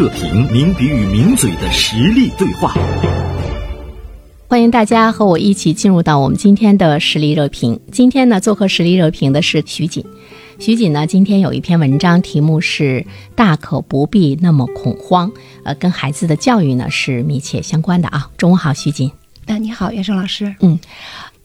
热评，名笔与名嘴的实力对话。欢迎大家和我一起进入到我们今天的实力热评。今天呢，做客实力热评的是徐锦。徐锦呢，今天有一篇文章，题目是“大可不必那么恐慌”，呃，跟孩子的教育呢是密切相关的啊。中午好，徐锦。啊，你好，袁生老师。嗯，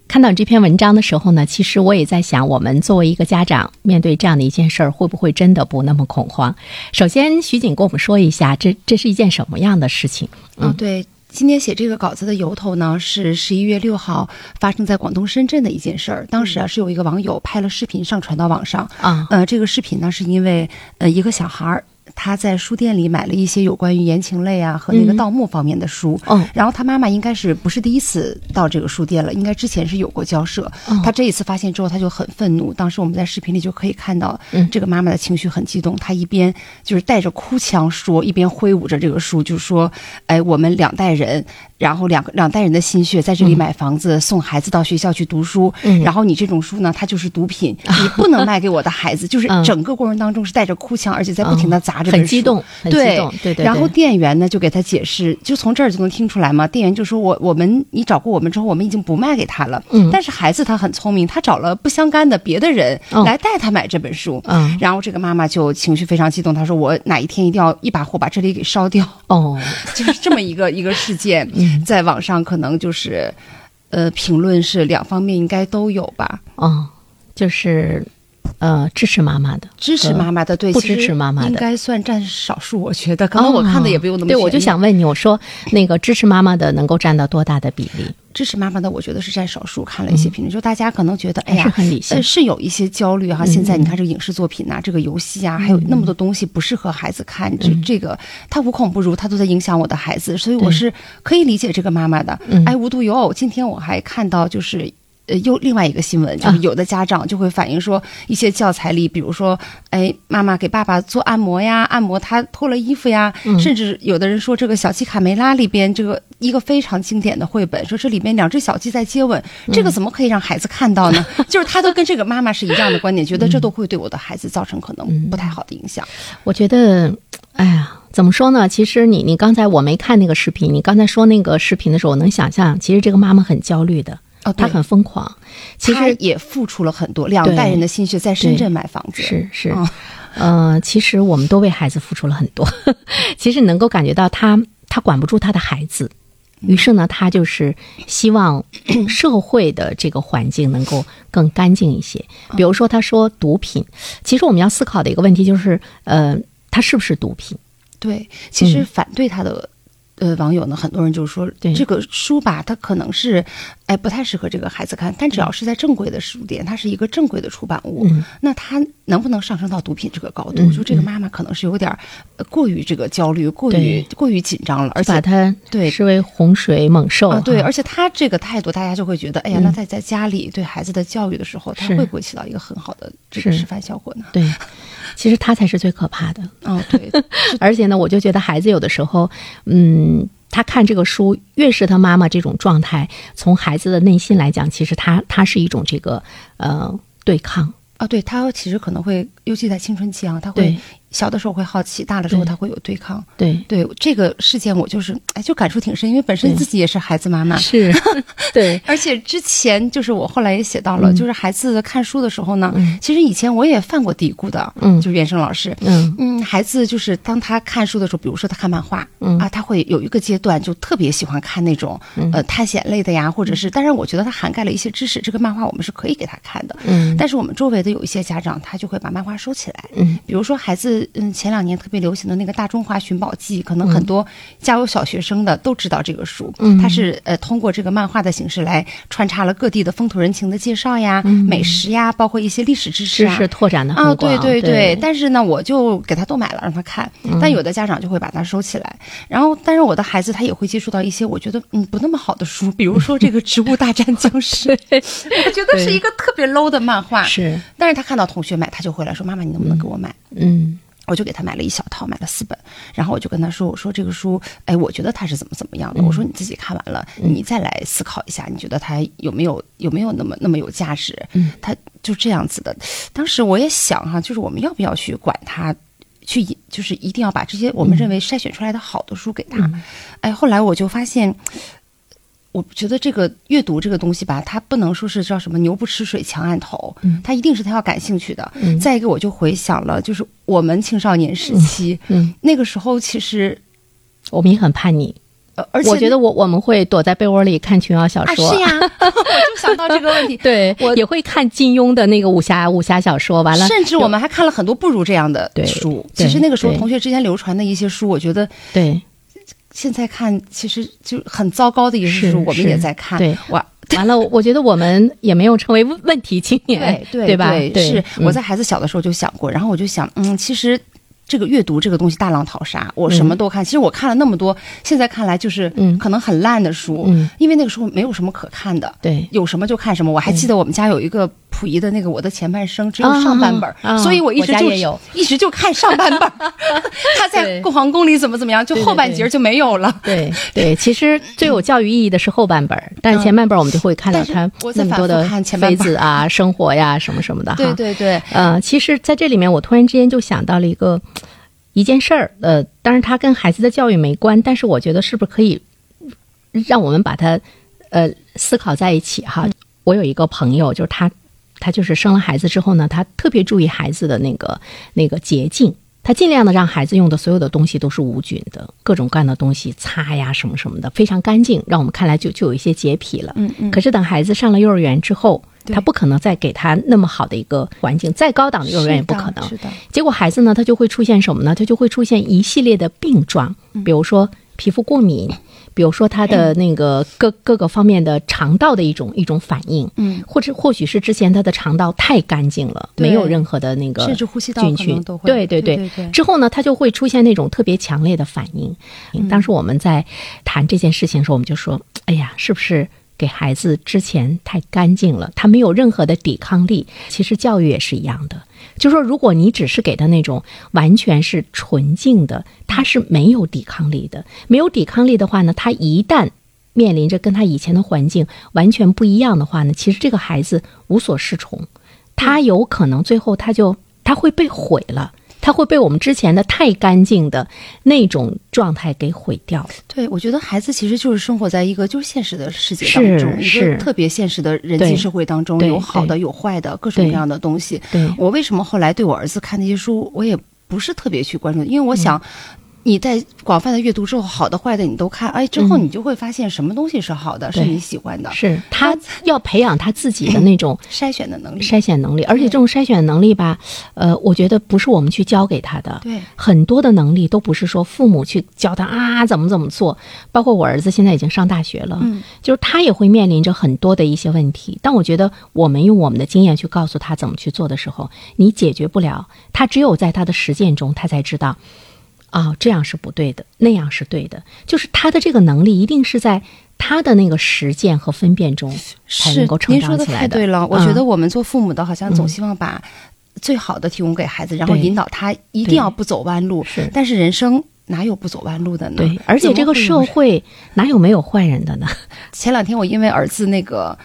看到这篇文章的时候呢，其实我也在想，我们作为一个家长，面对这样的一件事儿，会不会真的不那么恐慌？首先，徐锦跟我们说一下，这这是一件什么样的事情？嗯，对。今天写这个稿子的由头呢，是十一月六号发生在广东深圳的一件事儿。当时啊，是有一个网友拍了视频上传到网上啊。呃，这个视频呢，是因为呃一个小孩儿。他在书店里买了一些有关于言情类啊和那个盗墓方面的书，嗯，然后他妈妈应该是不是第一次到这个书店了，应该之前是有过交涉。他这一次发现之后，他就很愤怒。当时我们在视频里就可以看到，这个妈妈的情绪很激动，她一边就是带着哭腔说，一边挥舞着这个书，就说：“哎，我们两代人，然后两个两代人的心血在这里买房子，送孩子到学校去读书，然后你这种书呢，它就是毒品，你不能卖给我的孩子。”就是整个过程当中是带着哭腔，而且在不停的砸。很激动，很激动，对对。然后店员呢就给他解释，就从这儿就能听出来嘛。店员就说：“我我们你找过我们之后，我们已经不卖给他了。”嗯。但是孩子他很聪明，他找了不相干的别的人来带他买这本书。嗯。然后这个妈妈就情绪非常激动，她说：“我哪一天一定要一把火把这里给烧掉。”哦，就是这么一个一个事件，在网上可能就是，呃，评论是两方面应该都有吧。哦，就是。呃，支持妈妈的，支持妈妈的，对，不支持妈妈的应该算占少数。我觉得，可能我看的也不用那么。对，我就想问你，我说那个支持妈妈的能够占到多大的比例？支持妈妈的，我觉得是占少数。看了一些评论，就大家可能觉得，哎呀，是很理性，是有一些焦虑哈。现在你看这个影视作品呐，这个游戏啊，还有那么多东西不适合孩子看，这这个他无孔不入，他都在影响我的孩子，所以我是可以理解这个妈妈的。哎，无独有偶，今天我还看到就是。呃，又另外一个新闻，就是有的家长就会反映说，一些教材里，比如说，哎，妈妈给爸爸做按摩呀，按摩他脱了衣服呀，甚至有的人说，这个小鸡卡梅拉里边这个一个非常经典的绘本，说这里面两只小鸡在接吻，这个怎么可以让孩子看到呢？就是他都跟这个妈妈是一样的观点，觉得这都会对我的孩子造成可能不太好的影响。我觉得，哎呀，怎么说呢？其实你你刚才我没看那个视频，你刚才说那个视频的时候，我能想象，其实这个妈妈很焦虑的。哦，他很疯狂，其实也付出了很多两代人的心血，在深圳买房子。是是，嗯，其实我们都为孩子付出了很多。其实能够感觉到他，他管不住他的孩子，于是呢，他就是希望社会的这个环境能够更干净一些。比如说，他说毒品，其实我们要思考的一个问题就是，呃，它是不是毒品？对，其实反对他的。呃，网友呢，很多人就是说，这个书吧，它可能是，哎，不太适合这个孩子看。但只要是在正规的书店，它是一个正规的出版物，那它能不能上升到毒品这个高度？就这个妈妈可能是有点过于这个焦虑，过于过于紧张了，而且把它对视为洪水猛兽啊。对，而且他这个态度，大家就会觉得，哎呀，那在在家里对孩子的教育的时候，他会不会起到一个很好的这个示范效果呢？对，其实他才是最可怕的。哦，对，而且呢，我就觉得孩子有的时候，嗯。嗯，他看这个书，越是他妈妈这种状态，从孩子的内心来讲，其实他他是一种这个呃对抗啊，对他其实可能会，尤其在青春期啊，他会。小的时候会好奇，大了之后他会有对抗。对对，这个事件我就是哎，就感触挺深，因为本身自己也是孩子妈妈。是，对。而且之前就是我后来也写到了，就是孩子看书的时候呢，其实以前我也犯过嘀咕的。嗯，就是原生老师。嗯嗯，孩子就是当他看书的时候，比如说他看漫画，啊，他会有一个阶段就特别喜欢看那种呃探险类的呀，或者是，当然我觉得它涵盖了一些知识，这个漫画我们是可以给他看的。嗯。但是我们周围的有一些家长，他就会把漫画收起来。嗯。比如说孩子。嗯，前两年特别流行的那个《大中华寻宝记》，可能很多家有小学生的都知道这个书。嗯，它是呃通过这个漫画的形式来穿插了各地的风土人情的介绍呀、美食呀，包括一些历史知识啊，知识拓展的啊，对对对。但是呢，我就给他都买了让他看，但有的家长就会把它收起来。然后，但是我的孩子他也会接触到一些我觉得嗯不那么好的书，比如说这个《植物大战僵尸》我觉得是一个特别 low 的漫画。是，但是他看到同学买，他就回来说：“妈妈，你能不能给我买？”嗯。我就给他买了一小套，买了四本，然后我就跟他说：“我说这个书，哎，我觉得它是怎么怎么样的。我说你自己看完了，你再来思考一下，你觉得它有没有有没有那么那么有价值？嗯，他就这样子的。当时我也想哈，就是我们要不要去管他去就是一定要把这些我们认为筛选出来的好的书给他。哎，后来我就发现，我觉得这个阅读这个东西吧，它不能说是叫什么牛不吃水强按头，它一定是他要感兴趣的。再一个，我就回想了，就是我们青少年时期，嗯。那个时候其实我们也很叛逆。而且我觉得我我们会躲在被窝里看琼瑶小说，是呀，我就想到这个问题。对，我也会看金庸的那个武侠武侠小说，完了，甚至我们还看了很多不如这样的书。其实那个时候同学之间流传的一些书，我觉得对，现在看其实就很糟糕的一些书，我们也在看。对，完 完了，我觉得我们也没有成为问题青年，对对吧？是我在孩子小的时候就想过，然后我就想，嗯，其实。这个阅读这个东西大浪淘沙，我什么都看。其实我看了那么多，现在看来就是可能很烂的书，因为那个时候没有什么可看的。对，有什么就看什么。我还记得我们家有一个溥仪的那个《我的前半生》，只有上半本，所以我一直就 一直就看上半本。他在故皇宫里怎么怎么样，就后半截就没有了。对对，其实最有教育意义的是后半本，但是前半本我们就会看到他那么多的妃子啊、生活呀什么什么的。对对对，呃，其实在这里面，我突然之间就想到了一个。一件事儿，呃，当然它跟孩子的教育没关，但是我觉得是不是可以让我们把它呃思考在一起哈？我有一个朋友，就是他，他就是生了孩子之后呢，他特别注意孩子的那个那个洁净，他尽量的让孩子用的所有的东西都是无菌的，各种各样的东西擦呀什么什么的非常干净，让我们看来就就有一些洁癖了。嗯嗯。可是等孩子上了幼儿园之后。他不可能再给他那么好的一个环境，再高档的幼儿园也不可能。是的。结果孩子呢，他就会出现什么呢？他就会出现一系列的病状，比如说皮肤过敏，比如说他的那个各各个方面的肠道的一种一种反应，嗯，或者或许是之前他的肠道太干净了，没有任何的那个甚至呼吸道菌群，对对对。之后呢，他就会出现那种特别强烈的反应。当时我们在谈这件事情的时候，我们就说：“哎呀，是不是？”给孩子之前太干净了，他没有任何的抵抗力。其实教育也是一样的，就说如果你只是给他那种完全是纯净的，他是没有抵抗力的。没有抵抗力的话呢，他一旦面临着跟他以前的环境完全不一样的话呢，其实这个孩子无所适从，他有可能最后他就他会被毁了。他会被我们之前的太干净的那种状态给毁掉。对，我觉得孩子其实就是生活在一个就是现实的世界当中，一个特别现实的人际社会当中，有好的有坏的各种各样的东西。我为什么后来对我儿子看那些书，我也不是特别去关注，因为我想。你在广泛的阅读之后，好的坏的你都看，哎，之后你就会发现什么东西是好的，是你喜欢的。是他要培养他自己的那种 筛选的能力，筛选能力。而且这种筛选能力吧，呃，我觉得不是我们去教给他的。对，很多的能力都不是说父母去教他啊，怎么怎么做。包括我儿子现在已经上大学了，嗯，就是他也会面临着很多的一些问题。但我觉得我们用我们的经验去告诉他怎么去做的时候，你解决不了。他只有在他的实践中，他才知道。啊，这样是不对的，那样是对的。就是他的这个能力，一定是在他的那个实践和分辨中才能够成长起来的。对了，我觉得我们做父母的，好像总希望把最好的提供给孩子，然后引导他一定要不走弯路。是，但是人生哪有不走弯路的呢？对，而且这个社会哪有没有坏人的呢？前两天我因为儿子那个。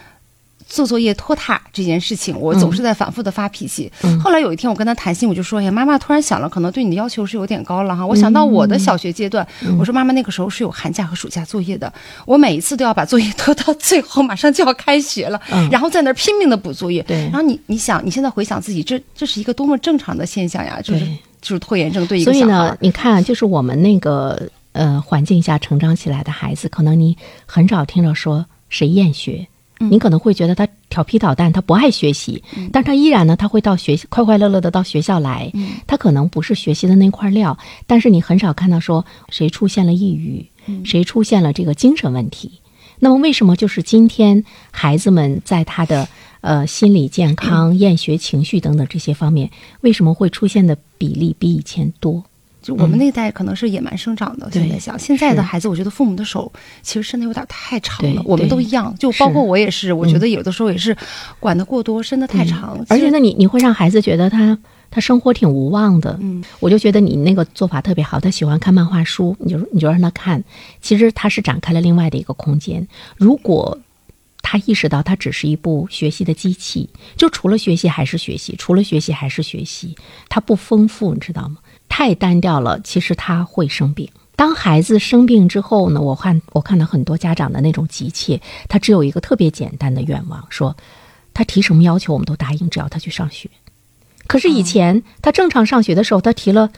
做作业拖沓这件事情，我总是在反复的发脾气。后来有一天，我跟他谈心，我就说：“哎呀，妈妈突然想了，可能对你的要求是有点高了哈。我想到我的小学阶段，我说妈妈那个时候是有寒假和暑假作业的，我每一次都要把作业拖到最后，马上就要开学了，然后在那儿拼命的补作业。然后你你想，你现在回想自己，这这是一个多么正常的现象呀！就是就是拖延症对一个所以呢，你看，就是我们那个呃环境下成长起来的孩子，可能你很少听着说谁厌学。你可能会觉得他调皮捣蛋，他不爱学习，但他依然呢，他会到学快快乐乐的到学校来。他可能不是学习的那块料，但是你很少看到说谁出现了抑郁，谁出现了这个精神问题。那么为什么就是今天孩子们在他的呃心理健康、厌学情绪等等这些方面，为什么会出现的比例比以前多？就我们那代可能是野蛮生长的，现在想现在的孩子，我觉得父母的手其实伸的有点太长了。我们都一样，就包括我也是，我觉得有的时候也是管的过多，伸的太长。而且，那你你会让孩子觉得他他生活挺无望的。嗯，我就觉得你那个做法特别好。他喜欢看漫画书，你就你就让他看。其实他是展开了另外的一个空间。如果他意识到他只是一部学习的机器，就除了学习还是学习，除了学习还是学习，他不丰富，你知道吗？太单调了，其实他会生病。当孩子生病之后呢，我看我看到很多家长的那种急切，他只有一个特别简单的愿望，说他提什么要求我们都答应，只要他去上学。可是以前他正常上学的时候，他提了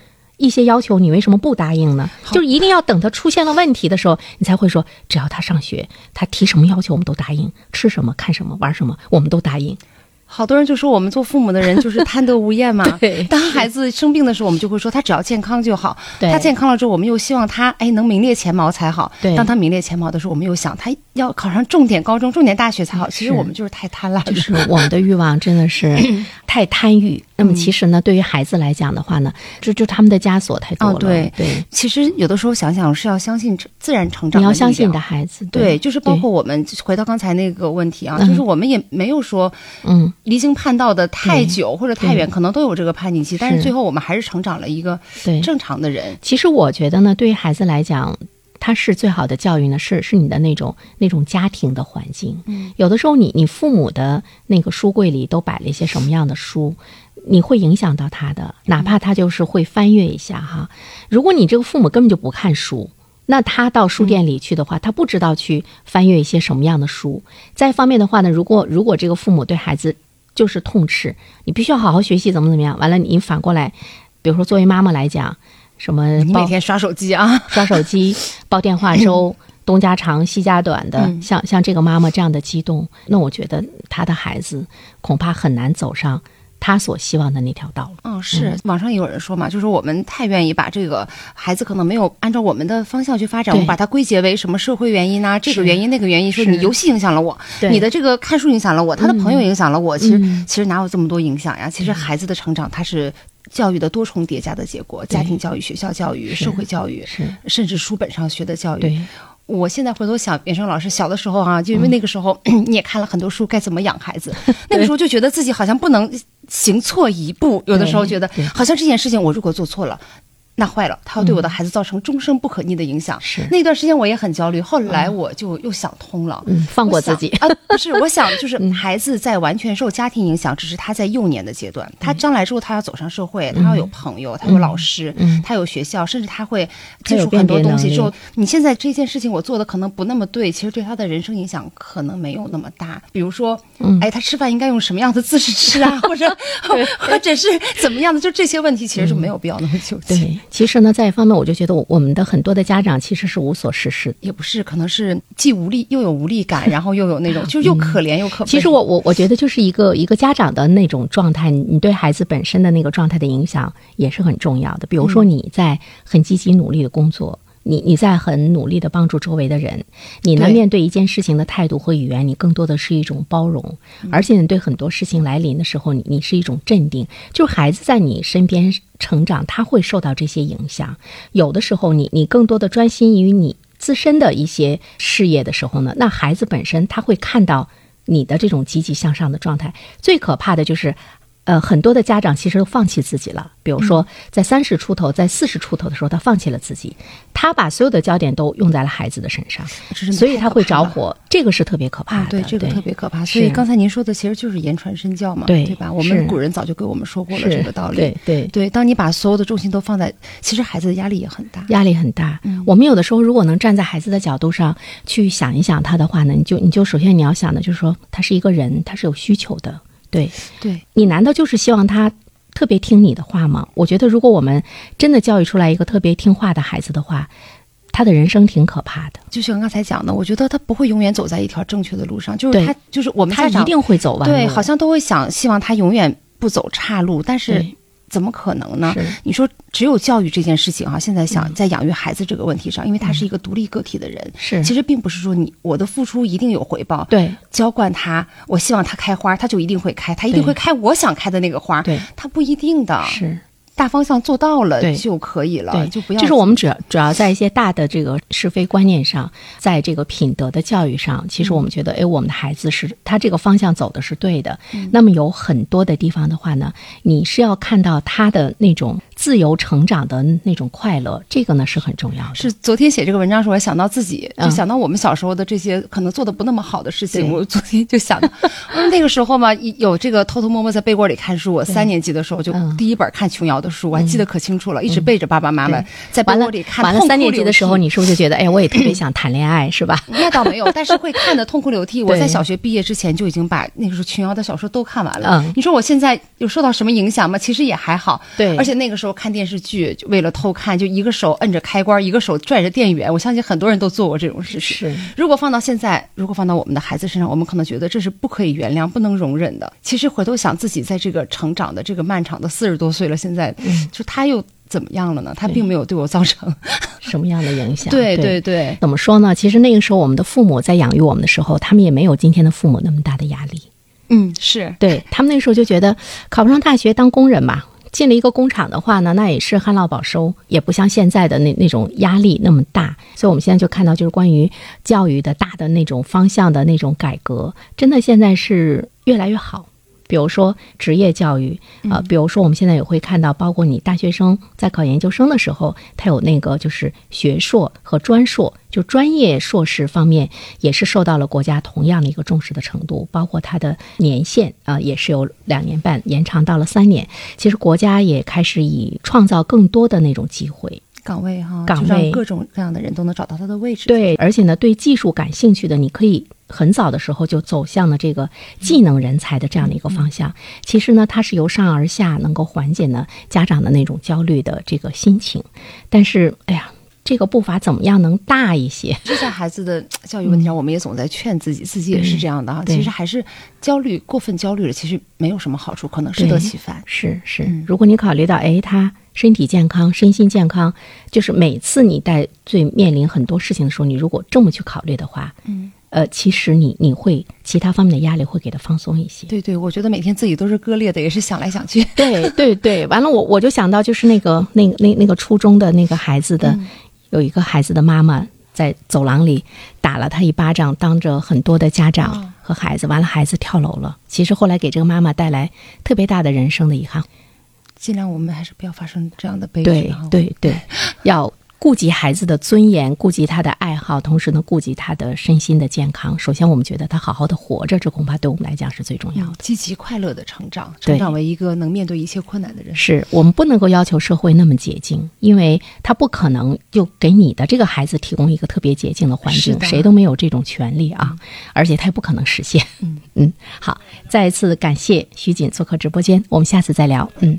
一些要求，你为什么不答应呢？就是一定要等他出现了问题的时候，你才会说，只要他上学，他提什么要求我们都答应，吃什么、看什么、玩什么，我们都答应。好多人就说我们做父母的人就是贪得无厌嘛。对，当孩子生病的时候，我们就会说他只要健康就好。对，他健康了之后，我们又希望他哎能名列前茅才好。对，当他名列前茅的时候，我们又想他要考上重点高中、重点大学才好。其实我们就是太贪婪了。就是我们的欲望真的是 太贪欲。那么其实呢，对于孩子来讲的话呢，就就他们的枷锁太多了。对对，其实有的时候想想是要相信自然成长。你要相信你的孩子。对，就是包括我们回到刚才那个问题啊，就是我们也没有说嗯离经叛道的。太久或者太远，可能都有这个叛逆期，但是最后我们还是成长了一个对正常的人。其实我觉得呢，对于孩子来讲，他是最好的教育呢，是是你的那种那种家庭的环境。嗯，有的时候你你父母的那个书柜里都摆了一些什么样的书，你会影响到他的，哪怕他就是会翻阅一下哈。如果你这个父母根本就不看书，那他到书店里去的话，他不知道去翻阅一些什么样的书。再一方面的话呢，如果如果这个父母对孩子，就是痛斥你必须要好好学习，怎么怎么样？完了，你反过来，比如说作为妈妈来讲，什么你每天刷手机啊，刷手机，煲电话粥，东家长西家短的，像像这个妈妈这样的激动，那我觉得他的孩子恐怕很难走上。他所希望的那条道路，嗯，是网上也有人说嘛，就是我们太愿意把这个孩子可能没有按照我们的方向去发展，我们把它归结为什么社会原因啊，这个原因那个原因，说你游戏影响了我，你的这个看书影响了我，他的朋友影响了我，其实其实哪有这么多影响呀？其实孩子的成长，他是教育的多重叠加的结果，家庭教育、学校教育、社会教育，甚至书本上学的教育。我现在回头想，袁生老师小的时候啊，就因为那个时候 你也看了很多书，该怎么养孩子，那个时候就觉得自己好像不能行错一步，有的时候觉得好像这件事情我如果做错了。那坏了，他要对我的孩子造成终生不可逆的影响。是那段时间我也很焦虑，后来我就又想通了，放过自己啊！不是，我想就 是孩子在完全受家庭影响，只是他在幼年的阶段，他将来之后他要走上社会，他要有朋友，他有老师，他有学校，甚至他会接触很多东西。之后，你现在这件事情我做的可能不那么对，其实对他的人生影响可能没有那么大。比如说，哎，他吃饭应该用什么样的姿势吃啊？或者 或者是怎么样的？就这些问题其实就没有必要那么纠结。其实呢，在一方面，我就觉得我们的很多的家长其实是无所事事，也不是，可能是既无力又有无力感，然后又有那种，就是又可怜又可。其实我我我觉得就是一个一个家长的那种状态，你对孩子本身的那个状态的影响也是很重要的。比如说你在很积极努力的工作。你你在很努力的帮助周围的人，你呢面对一件事情的态度和语言，你更多的是一种包容，而且你对很多事情来临的时候，你你是一种镇定。就孩子在你身边成长，他会受到这些影响。有的时候，你你更多的专心于你自身的一些事业的时候呢，那孩子本身他会看到你的这种积极向上的状态。最可怕的就是。呃，很多的家长其实都放弃自己了。比如说，在三十出头、在四十出头的时候，他放弃了自己，他把所有的焦点都用在了孩子的身上，所以他会着火。这个是特别可怕的，对，这个特别可怕。所以刚才您说的其实就是言传身教嘛，对对吧？我们古人早就给我们说过了这个道理。对对对，当你把所有的重心都放在，其实孩子的压力也很大，压力很大。我们有的时候如果能站在孩子的角度上去想一想他的话呢，你就你就首先你要想的就是说，他是一个人，他是有需求的。对，对你难道就是希望他特别听你的话吗？我觉得，如果我们真的教育出来一个特别听话的孩子的话，他的人生挺可怕的。就像刚才讲的，我觉得他不会永远走在一条正确的路上，就是他，就是我们家长一定会走完。对，好像都会想希望他永远不走岔路，但是。怎么可能呢？你说只有教育这件事情啊，现在想在养育孩子这个问题上，因为他是一个独立个体的人，是其实并不是说你我的付出一定有回报。对，浇灌他，我希望他开花，他就一定会开，他一定会开我想开的那个花。对，他不一定的。是。大方向做到了就可以了，就不要。就是我们主要主要在一些大的这个是非观念上，在这个品德的教育上，其实我们觉得，哎，我们的孩子是他这个方向走的是对的。那么有很多的地方的话呢，你是要看到他的那种自由成长的那种快乐，这个呢是很重要的。是昨天写这个文章的时候，我想到自己，就想到我们小时候的这些可能做的不那么好的事情。我昨天就想到，那个时候嘛，有这个偷偷摸摸在被窝里看书。我三年级的时候就第一本看琼瑶的书，我还记得可清楚了，一直背着爸爸妈妈在被窝里看。完了三年级的时候，你是不是就觉得，哎，我也特别想谈恋爱，是吧？那倒没有，但是会看的痛哭流涕。我在小学毕业之前就已经把那个时候琼瑶的小说都看完了。你说我现在有受到什么影响吗？其实也还好。对，而且那个时候看电视剧。就为了偷看，就一个手摁着开关，一个手拽着电源。我相信很多人都做过这种事情。是，如果放到现在，如果放到我们的孩子身上，我们可能觉得这是不可以原谅、不能容忍的。其实回头想，自己在这个成长的这个漫长的四十多岁了，现在就他又怎么样了呢？他并没有对我造成什么样的影响。对 对对，怎么说呢？其实那个时候，我们的父母在养育我们的时候，他们也没有今天的父母那么大的压力。嗯，是对他们那时候就觉得考不上大学当工人嘛。进了一个工厂的话呢，那也是旱涝保收，也不像现在的那那种压力那么大。所以我们现在就看到，就是关于教育的大的那种方向的那种改革，真的现在是越来越好。比如说职业教育啊，比如说我们现在也会看到，包括你大学生在考研究生的时候，他有那个就是学硕和专硕，就专业硕士方面也是受到了国家同样的一个重视的程度，包括它的年限啊，也是有两年半延长到了三年。其实国家也开始以创造更多的那种机会。岗位哈，岗位各种各样的人都能找到他的位置。对，而且呢，对技术感兴趣的，你可以很早的时候就走向了这个技能人才的这样的一个方向。其实呢，它是由上而下，能够缓解呢家长的那种焦虑的这个心情。但是，哎呀。这个步伐怎么样能大一些？就在孩子的教育问题上，我们也总在劝自己，自己也是这样的啊。其实还是焦虑过分焦虑了，其实没有什么好处，可能适得其反。是是，如果你考虑到，哎，他身体健康、身心健康，就是每次你在最面临很多事情的时候，你如果这么去考虑的话，嗯，呃，其实你你会其他方面的压力会给他放松一些。对对，我觉得每天自己都是割裂的，也是想来想去。对对对，完了，我我就想到就是那个那那那个初中的那个孩子的。有一个孩子的妈妈在走廊里打了他一巴掌，当着很多的家长和孩子，完了孩子跳楼了。其实后来给这个妈妈带来特别大的人生的遗憾。尽量我们还是不要发生这样的悲剧。对对对，要。顾及孩子的尊严，顾及他的爱好，同时呢，顾及他的身心的健康。首先，我们觉得他好好的活着，这恐怕对我们来讲是最重要的。积极快乐的成长，成长为一个能面对一切困难的人。是我们不能够要求社会那么洁净，因为他不可能就给你的这个孩子提供一个特别洁净的环境，谁都没有这种权利啊，而且他也不可能实现。嗯嗯，好，再一次感谢徐锦做客直播间，我们下次再聊。嗯。